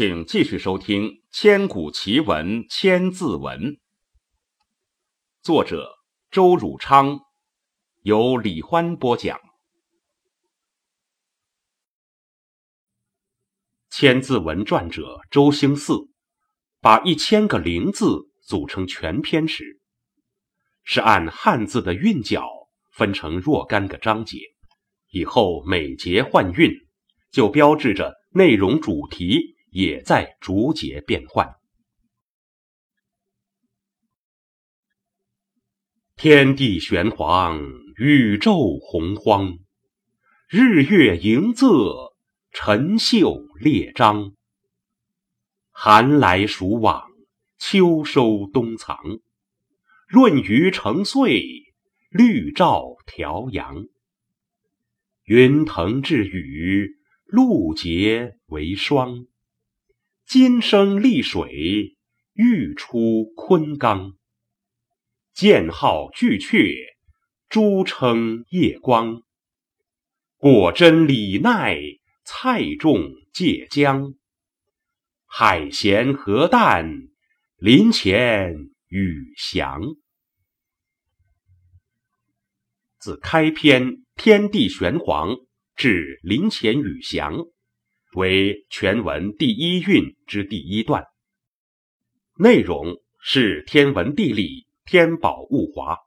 请继续收听《千古奇文千字文》，作者周汝昌，由李欢播讲。《千字文》撰者周兴嗣，把一千个零字组成全篇时，是按汉字的韵脚分成若干个章节，以后每节换韵，就标志着内容主题。也在逐节变换。天地玄黄，宇宙洪荒，日月盈仄，辰宿列张。寒来暑往，秋收冬藏，闰余成岁，绿照调阳。云腾致雨，露结为霜。金生丽水，玉出昆冈。剑号巨阙，珠称夜光。果真李奈，菜重芥姜。海咸河淡，林前雨翔。自开篇“天地玄黄”至“林前雨翔”。为全文第一韵之第一段，内容是天文地理、天宝物华，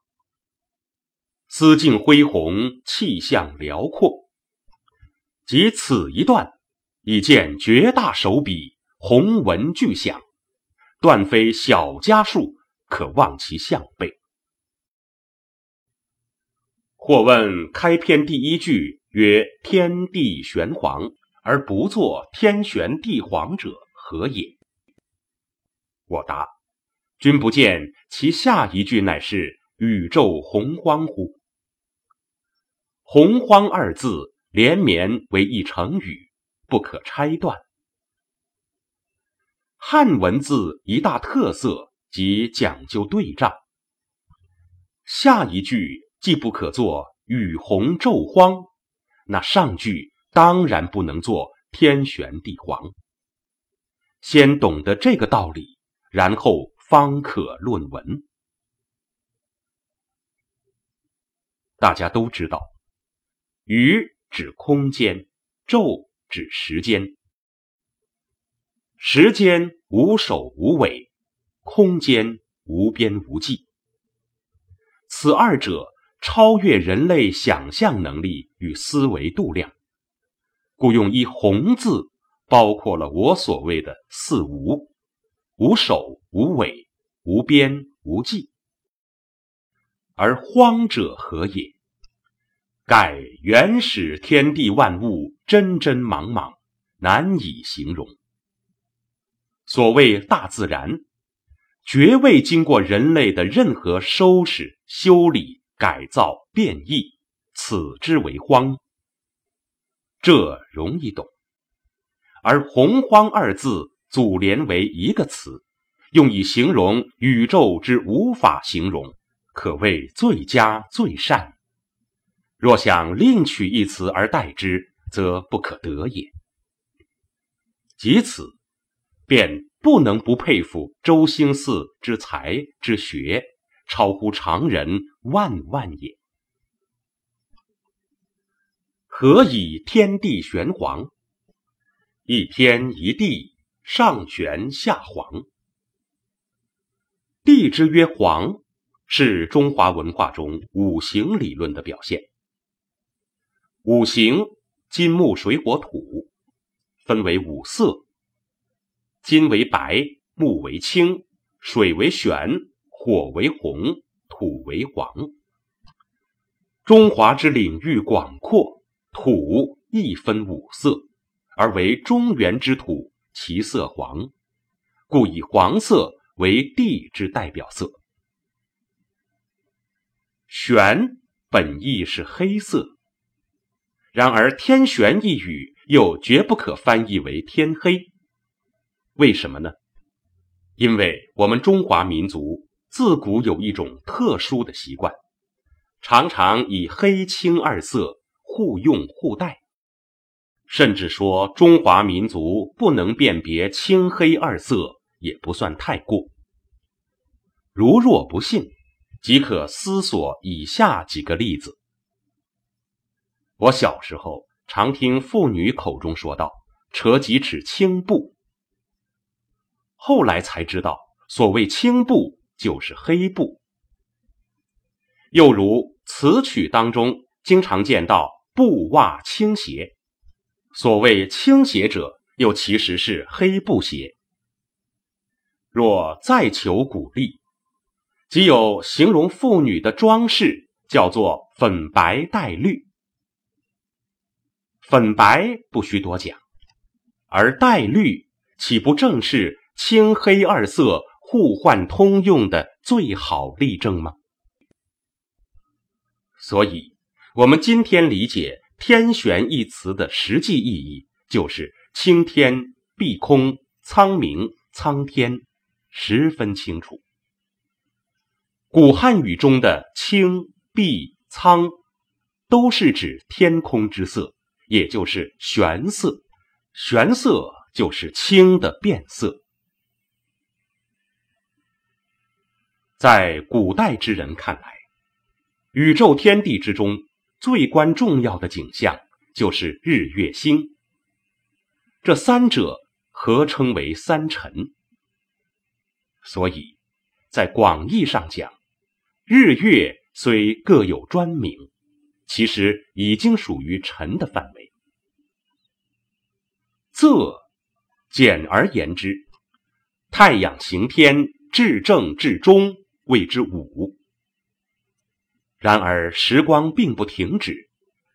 思境恢宏，气象辽阔。即此一段，已见绝大手笔，宏文巨响，断非小家数，可望其项背。或问开篇第一句曰：“天地玄黄。”而不作天玄地黄者何也？我答：君不见其下一句乃是宇宙洪荒乎？洪荒二字连绵为一成语，不可拆断。汉文字一大特色即讲究对仗，下一句既不可作雨洪骤荒，那上句。当然不能做天玄地黄。先懂得这个道理，然后方可论文。大家都知道，宇指空间，宙指时间。时间无首无尾，空间无边无际。此二者超越人类想象能力与思维度量。故用一“红”字，包括了我所谓的四无：无首、无尾、无边、无际。而“荒”者何也？盖原始天地万物，真真茫茫，难以形容。所谓大自然，绝未经过人类的任何收拾、修理、改造、变异，此之为荒。这容易懂，而“洪荒”二字组连为一个词，用以形容宇宙之无法形容，可谓最佳最善。若想另取一词而代之，则不可得也。及此，便不能不佩服周兴嗣之才之学，超乎常人万万也。何以天地玄黄？一天一地，上玄下黄。地之曰黄，是中华文化中五行理论的表现。五行金木水火土，分为五色：金为白，木为青，水为玄，火为红，土为黄。中华之领域广阔。土亦分五色，而为中原之土，其色黄，故以黄色为地之代表色。玄本意是黑色，然而天玄一语又绝不可翻译为天黑。为什么呢？因为我们中华民族自古有一种特殊的习惯，常常以黑青二色。互用互代，甚至说中华民族不能辨别青黑二色，也不算太过。如若不信，即可思索以下几个例子。我小时候常听妇女口中说道：“扯几尺青布。”后来才知道，所谓青布就是黑布。又如词曲当中经常见到“布袜青鞋”，所谓青鞋者，又其实是黑布鞋。若再求鼓励，即有形容妇女的装饰，叫做“粉白带绿”。粉白不需多讲，而带绿岂不正是青黑二色互换通用的最好例证吗？所以，我们今天理解“天玄”一词的实际意义，就是青天、碧空、苍明、苍天，十分清楚。古汉语中的青、碧、苍，都是指天空之色。也就是玄色，玄色就是青的变色。在古代之人看来，宇宙天地之中最关重要的景象就是日月星，这三者合称为三辰。所以，在广义上讲，日月虽各有专名。其实已经属于辰的范围。仄，简而言之，太阳行天，至正至中，谓之午。然而时光并不停止，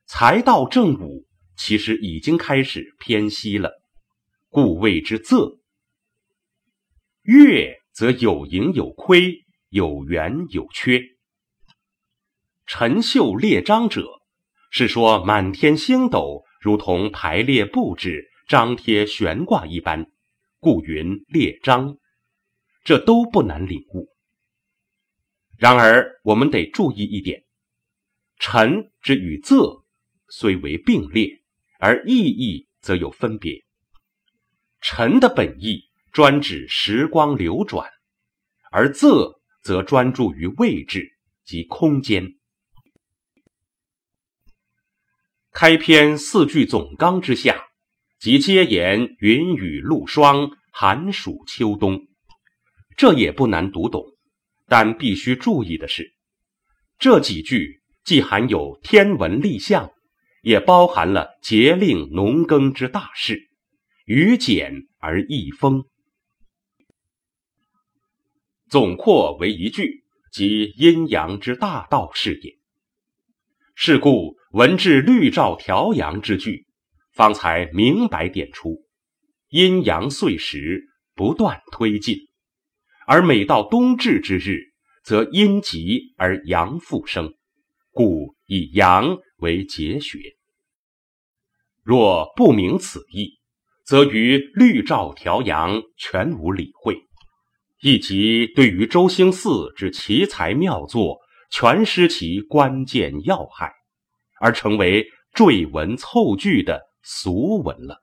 才到正午，其实已经开始偏西了，故谓之仄。月则有盈有亏，有圆有缺。陈秀列张者，是说满天星斗如同排列布置、张贴悬挂一般，故云列张。这都不难领悟。然而，我们得注意一点：臣之与仄虽为并列，而意义则有分别。臣的本意专指时光流转，而仄则专注于位置及空间。开篇四句总纲之下，即皆言云雨露霜、寒暑秋冬，这也不难读懂。但必须注意的是，这几句既含有天文历象，也包含了节令农耕之大事，于简而易丰。总括为一句，即阴阳之大道是也。是故。文至绿照调阳之句，方才明白点出阴阳岁时不断推进，而每到冬至之日，则阴极而阳复生，故以阳为节穴。若不明此意，则于绿照调阳全无理会，亦即对于周星四之奇才妙作，全失其关键要害。而成为赘文凑句的俗文了。